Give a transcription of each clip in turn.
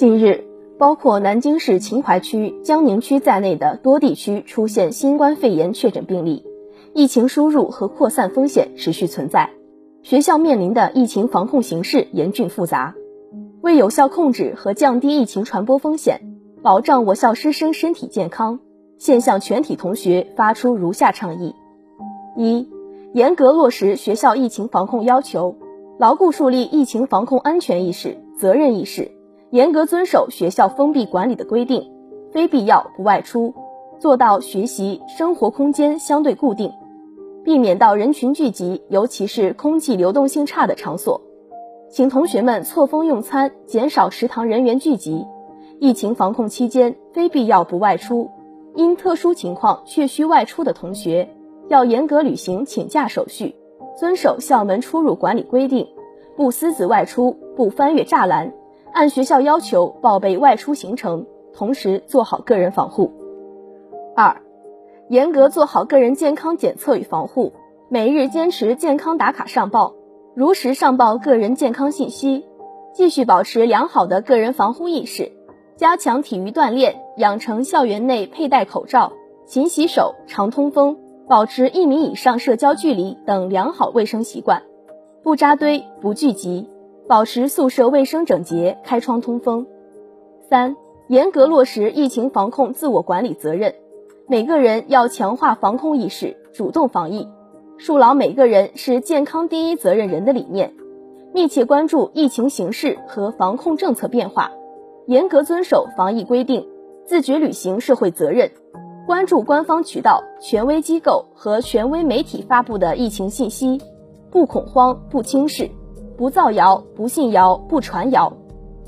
近日，包括南京市秦淮区、江宁区在内的多地区出现新冠肺炎确诊病例，疫情输入和扩散风险持续存在。学校面临的疫情防控形势严峻复杂，为有效控制和降低疫情传播风险，保障我校师生身体健康，现向全体同学发出如下倡议：一、严格落实学校疫情防控要求，牢固树立疫情防控安全意识、责任意识，严格遵守学校封闭管理的规定，非必要不外出，做到学习生活空间相对固定。避免到人群聚集，尤其是空气流动性差的场所，请同学们错峰用餐，减少食堂人员聚集。疫情防控期间，非必要不外出。因特殊情况确需外出的同学，要严格履行请假手续，遵守校门出入管理规定，不私自外出，不翻越栅栏，按学校要求报备外出行程，同时做好个人防护。二。严格做好个人健康检测与防护，每日坚持健康打卡上报，如实上报个人健康信息，继续保持良好的个人防护意识，加强体育锻炼，养成校园内佩戴口罩、勤洗手、常通风、保持一米以上社交距离等良好卫生习惯，不扎堆、不聚集，保持宿舍卫生整洁、开窗通风。三、严格落实疫情防控自我管理责任。每个人要强化防控意识，主动防疫，树牢每个人是健康第一责任人的理念，密切关注疫情形势和防控政策变化，严格遵守防疫规定，自觉履行社会责任，关注官方渠道、权威机构和权威媒体发布的疫情信息，不恐慌、不轻视，不造谣、不信谣、不传谣。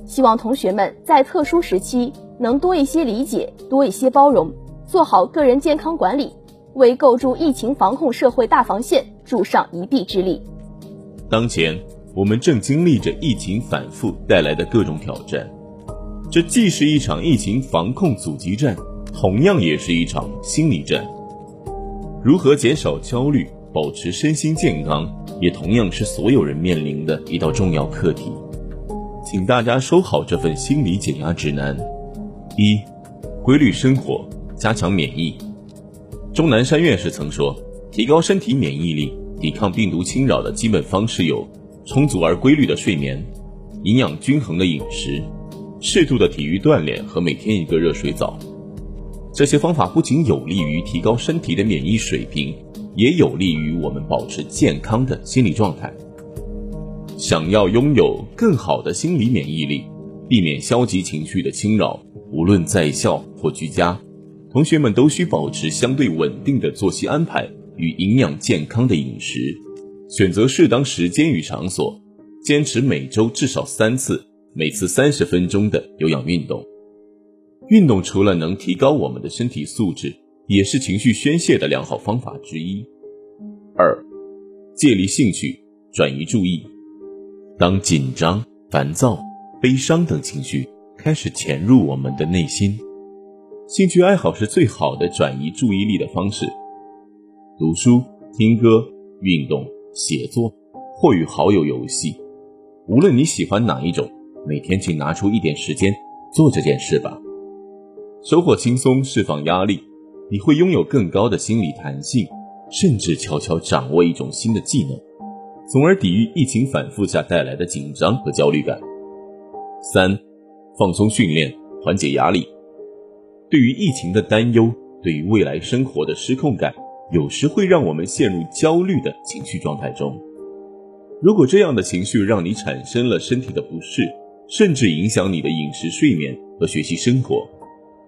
希望同学们在特殊时期能多一些理解，多一些包容。做好个人健康管理，为构筑疫情防控社会大防线助上一臂之力。当前，我们正经历着疫情反复带来的各种挑战，这既是一场疫情防控阻击战，同样也是一场心理战。如何减少焦虑，保持身心健康，也同样是所有人面临的一道重要课题。请大家收好这份心理减压指南：一、规律生活。加强免疫。钟南山院士曾说，提高身体免疫力、抵抗病毒侵扰的基本方式有充足而规律的睡眠、营养均衡的饮食、适度的体育锻炼和每天一个热水澡。这些方法不仅有利于提高身体的免疫水平，也有利于我们保持健康的心理状态。想要拥有更好的心理免疫力，避免消极情绪的侵扰，无论在校或居家。同学们都需保持相对稳定的作息安排与营养健康的饮食，选择适当时间与场所，坚持每周至少三次，每次三十分钟的有氧运动。运动除了能提高我们的身体素质，也是情绪宣泄的良好方法之一。二，建立兴趣，转移注意。当紧张、烦躁、悲伤等情绪开始潜入我们的内心。兴趣爱好是最好的转移注意力的方式。读书、听歌、运动、写作，或与好友游戏，无论你喜欢哪一种，每天请拿出一点时间做这件事吧。收获轻松，释放压力，你会拥有更高的心理弹性，甚至悄悄掌握一种新的技能，从而抵御疫情反复下带来的紧张和焦虑感。三、放松训练，缓解压力。对于疫情的担忧，对于未来生活的失控感，有时会让我们陷入焦虑的情绪状态中。如果这样的情绪让你产生了身体的不适，甚至影响你的饮食、睡眠和学习生活，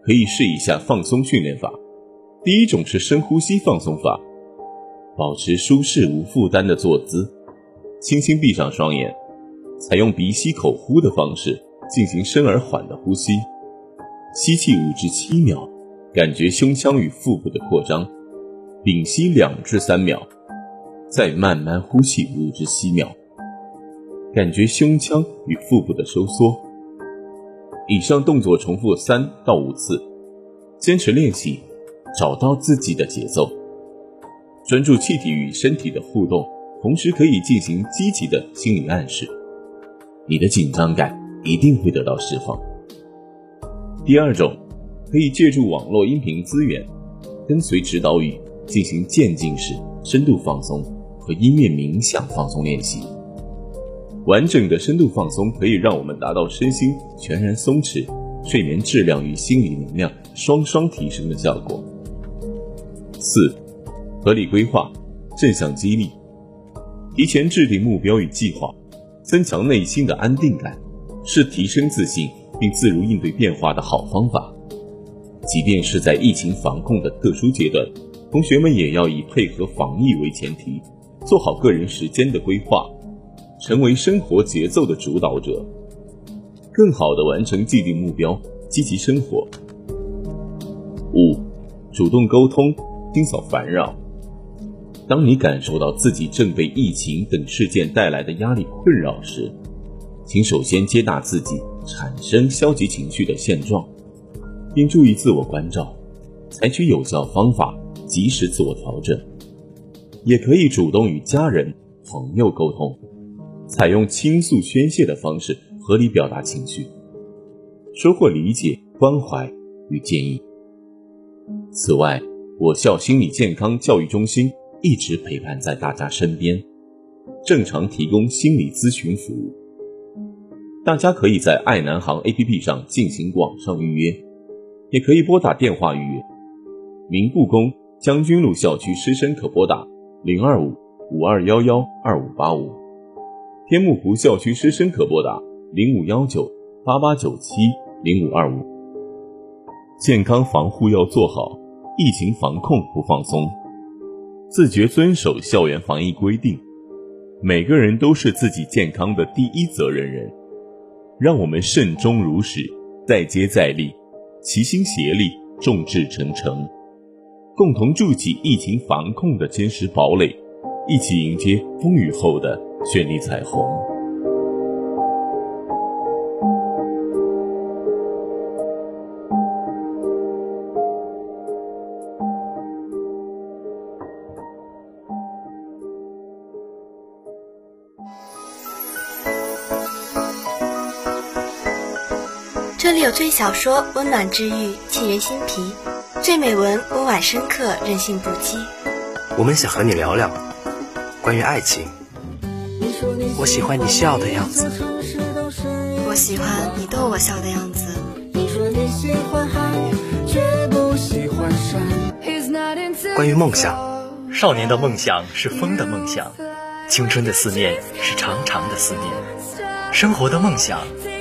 可以试一下放松训练法。第一种是深呼吸放松法，保持舒适无负担的坐姿，轻轻闭上双眼，采用鼻吸口呼的方式进行深而缓的呼吸。吸气五至七秒，感觉胸腔与腹部的扩张；屏息两至三秒，再慢慢呼气五至七秒，感觉胸腔与腹部的收缩。以上动作重复三到五次，坚持练习，找到自己的节奏，专注气体与身体的互动，同时可以进行积极的心理暗示，你的紧张感一定会得到释放。第二种，可以借助网络音频资源，跟随指导语进行渐进式深度放松和音乐冥想放松练习。完整的深度放松可以让我们达到身心全然松弛、睡眠质量与心理能量双双提升的效果。四、合理规划，正向激励，提前制定目标与计划，增强内心的安定感，是提升自信并自如应对变化的好方法。即便是在疫情防控的特殊阶段，同学们也要以配合防疫为前提，做好个人时间的规划。成为生活节奏的主导者，更好的完成既定目标，积极生活。五，主动沟通，清扫烦扰。当你感受到自己正被疫情等事件带来的压力困扰时，请首先接纳自己产生消极情绪的现状，并注意自我关照，采取有效方法，及时自我调整。也可以主动与家人、朋友沟通。采用倾诉宣泄的方式，合理表达情绪，收获理解、关怀与建议。此外，我校心理健康教育中心一直陪伴在大家身边，正常提供心理咨询服务。大家可以在爱南航 APP 上进行网上预约，也可以拨打电话预约。明故宫将军路校区师生可拨打零二五五二幺幺二五八五。天目湖校区师生可拨打零五幺九八八九七零五二五。健康防护要做好，疫情防控不放松，自觉遵守校园防疫规定。每个人都是自己健康的第一责任人，让我们慎终如始，再接再厉，齐心协力，众志成城，共同筑起疫情防控的坚实堡垒，一起迎接风雨后的。绚丽彩虹。有最小说，温暖治愈，沁人心脾；最美文，温婉深刻，任性不羁。我们想和你聊聊关于爱情。我喜欢你笑的样子，我喜欢你逗我笑的样子。关于梦想，少年的梦想是风的梦想，青春的思念是长长的思念，生活的梦想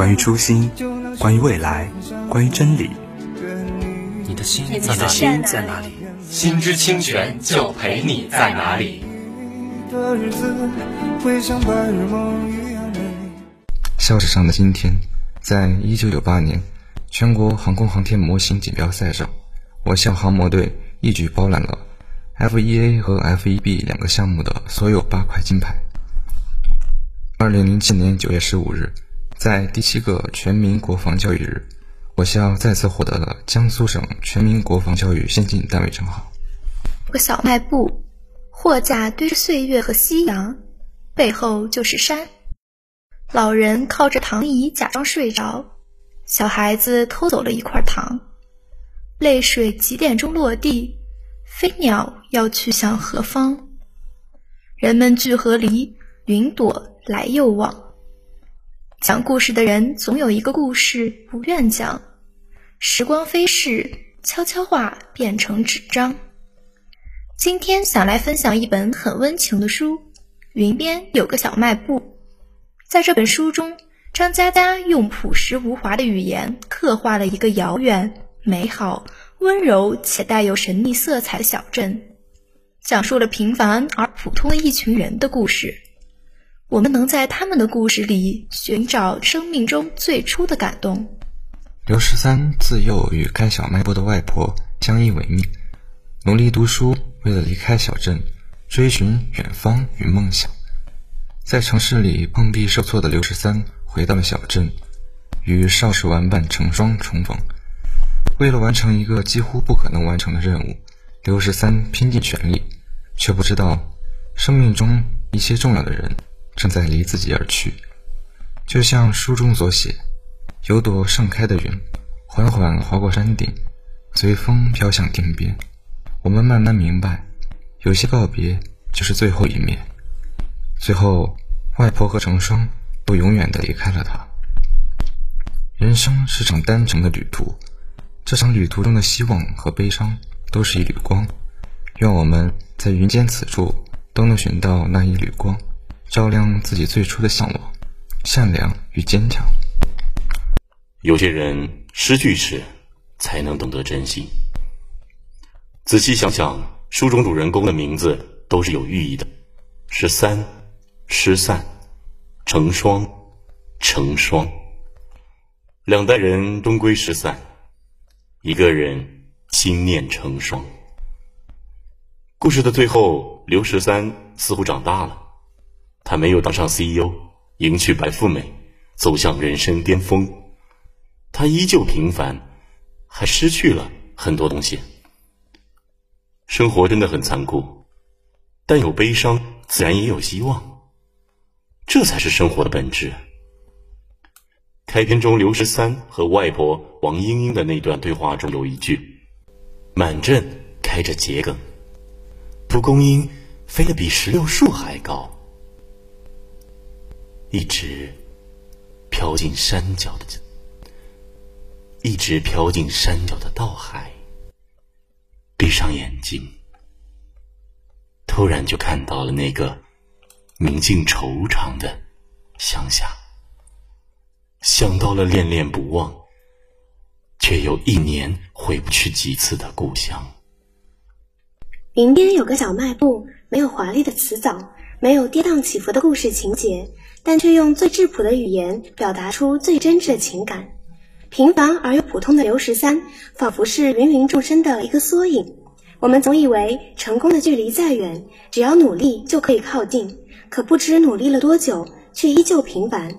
关于初心，关于未来，关于真理。你的心在哪里？心之清泉就陪你在哪里。校史上的今天，在一九九八年全国航空航天模型锦标赛上，我校航模队一举包揽了 F1A 和 F1B 两个项目的所有八块金牌。二零零七年九月十五日，在第七个全民国防教育日。我校再次获得了江苏省全民国防教育先进单位称号。个小卖部，货架堆着岁月和夕阳，背后就是山。老人靠着躺椅假装睡着，小孩子偷走了一块糖。泪水几点钟落地？飞鸟要去向何方？人们聚合离，云朵来又往。讲故事的人总有一个故事不愿讲。时光飞逝，悄悄话变成纸张。今天想来分享一本很温情的书，《云边有个小卖部》。在这本书中，张嘉佳用朴实无华的语言刻画了一个遥远、美好、温柔且带有神秘色彩的小镇，讲述了平凡而普通的一群人的故事。我们能在他们的故事里寻找生命中最初的感动。刘十三自幼与开小卖部的外婆相依为命，努力读书，为了离开小镇，追寻远方与梦想。在城市里碰壁受挫的刘十三回到了小镇，与少时玩伴成双重逢。为了完成一个几乎不可能完成的任务，刘十三拼尽全力，却不知道生命中一些重要的人正在离自己而去。就像书中所写。有朵盛开的云，缓缓划过山顶，随风飘向天边。我们慢慢明白，有些告别就是最后一面。最后，外婆和成双都永远的离开了他。人生是场单程的旅途，这场旅途中的希望和悲伤都是一缕光。愿我们在云间此处都能寻到那一缕光，照亮自己最初的向往，善良与坚强。有些人失去时，才能懂得珍惜。仔细想想，书中主人公的名字都是有寓意的：十三、失散、成双、成双。两代人终归失散，一个人心念成双。故事的最后，刘十三似乎长大了，他没有当上 CEO，迎娶白富美，走向人生巅峰。他依旧平凡，还失去了很多东西。生活真的很残酷，但有悲伤，自然也有希望。这才是生活的本质。开篇中，刘十三和外婆王莺莺的那段对话中有一句：“满镇开着桔梗，蒲公英飞得比石榴树还高，一直飘进山脚的。”一直飘进山脚的稻海，闭上眼睛，突然就看到了那个明净惆怅的乡下，想到了恋恋不忘，却有一年回不去几次的故乡。林边有个小卖部，没有华丽的辞藻，没有跌宕起伏的故事情节，但却用最质朴的语言表达出最真挚的情感。平凡而又普通的刘十三，仿佛是芸芸众生的一个缩影。我们总以为成功的距离再远，只要努力就可以靠近，可不知努力了多久，却依旧平凡。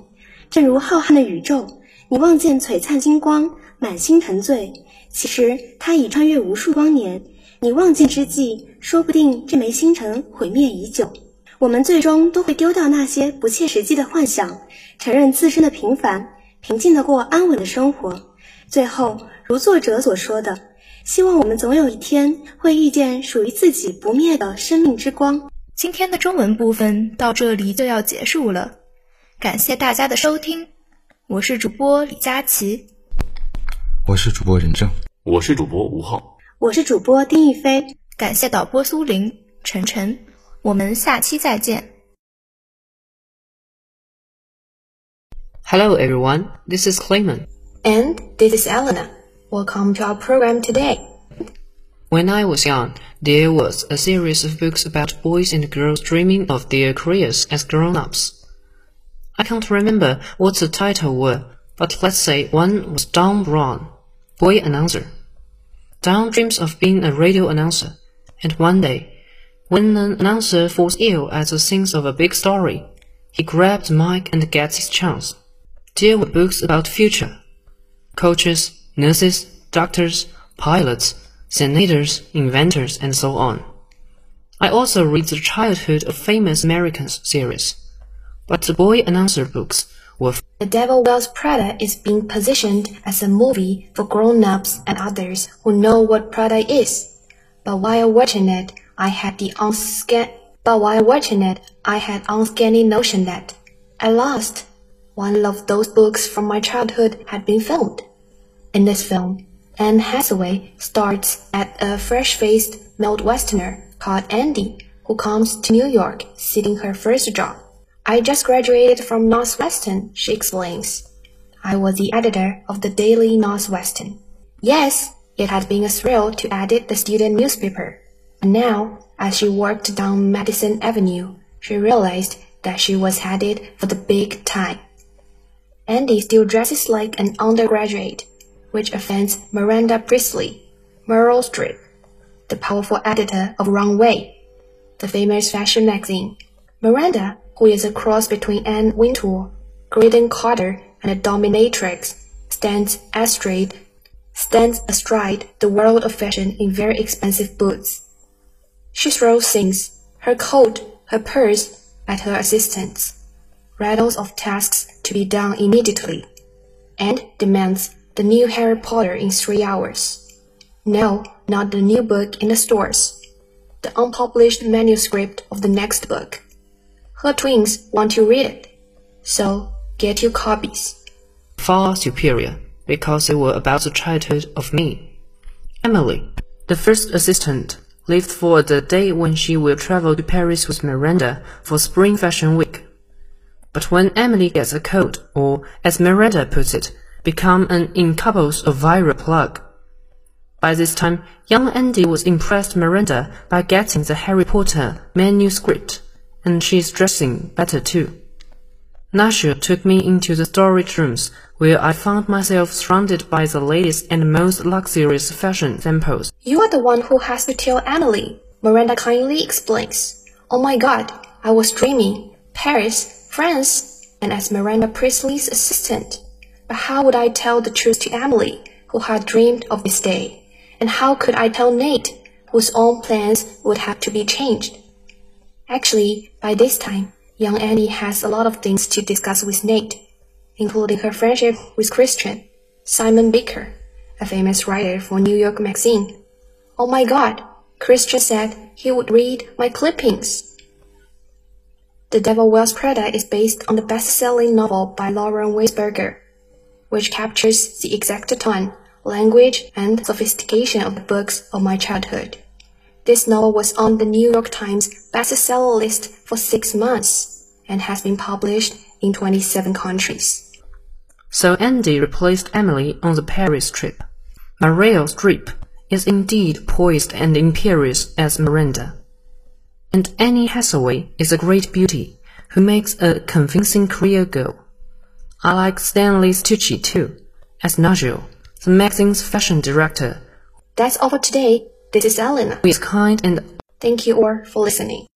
正如浩瀚的宇宙，你望见璀璨金光，满心沉醉，其实它已穿越无数光年。你望见之际，说不定这枚星辰毁灭已久。我们最终都会丢掉那些不切实际的幻想，承认自身的平凡。平静的过安稳的生活，最后如作者所说的，希望我们总有一天会遇见属于自己不灭的生命之光。今天的中文部分到这里就要结束了，感谢大家的收听，我是主播李佳琦，我是主播任正，我是主播吴昊，我是主播丁亦菲，感谢导播苏林、晨晨，我们下期再见。Hello everyone, this is Clayman. And this is Elena. Welcome to our program today. When I was young, there was a series of books about boys and girls dreaming of their careers as grown-ups. I can't remember what the title were, but let's say one was Don Brown, boy announcer. Don dreams of being a radio announcer, and one day, when an announcer falls ill at the scenes of a big story, he grabs the mic and gets his chance deal with books about future. Coaches, nurses, doctors, pilots, senators, inventors, and so on. I also read the Childhood of Famous Americans series. But the boy announcer books were The Devil Wears Prada is being positioned as a movie for grown-ups and others who know what Prada is. But while watching it, I had the unscan but while watching it, I had uncanny notion that I lost one of those books from my childhood had been filmed. In this film, Anne Hathaway starts at a fresh-faced Midwesterner called Andy, who comes to New York seeking her first job. I just graduated from Northwestern, she explains. I was the editor of the Daily Northwestern. Yes, it had been a thrill to edit the student newspaper. And now, as she walked down Madison Avenue, she realized that she was headed for the big time. Andy still dresses like an undergraduate. which offends Miranda Priestley, Meryl Streep, the powerful editor of Runway, the famous fashion magazine. Miranda, who is a cross between Anne Wintour, Graydon Carter, and a dominatrix, stands astride, stands astride the world of fashion in very expensive boots. She throws things, her coat, her purse, at her assistants, rattles of tasks to be done immediately, and demands the new Harry Potter in three hours. No, not the new book in the stores. The unpublished manuscript of the next book. Her twins want to read it, so get your copies. Far superior, because they were about the childhood of me. Emily, the first assistant, lived for the day when she will travel to Paris with Miranda for Spring Fashion Week. But when Emily gets a cold, or as Miranda puts it, become an incubus of viral plug. By this time, young Andy was impressed Miranda by getting the Harry Potter manuscript and she's dressing better too. Nasha took me into the storage rooms, where I found myself surrounded by the latest and most luxurious fashion samples. You are the one who has to tell Emily, Miranda kindly explains. Oh my god, I was dreaming. Paris, France, and as Miranda Priestley's assistant. But how would I tell the truth to Emily, who had dreamed of this day? And how could I tell Nate, whose own plans would have to be changed? Actually, by this time, young Annie has a lot of things to discuss with Nate, including her friendship with Christian, Simon Baker, a famous writer for New York Magazine. Oh my god, Christian said he would read my clippings. The Devil Wears Prada is based on the best-selling novel by Lauren Weisberger, which captures the exact tone, language, and sophistication of the books of my childhood. This novel was on the New York Times bestseller list for six months and has been published in 27 countries. So Andy replaced Emily on the Paris trip. Meryl Streep is indeed poised and imperious as Miranda. And Annie Hathaway is a great beauty who makes a convincing career go. I like Stanley Tucci too, as Nigel, the magazine's fashion director. That's all for today. This is Elena. Who is kind and Thank you all for listening.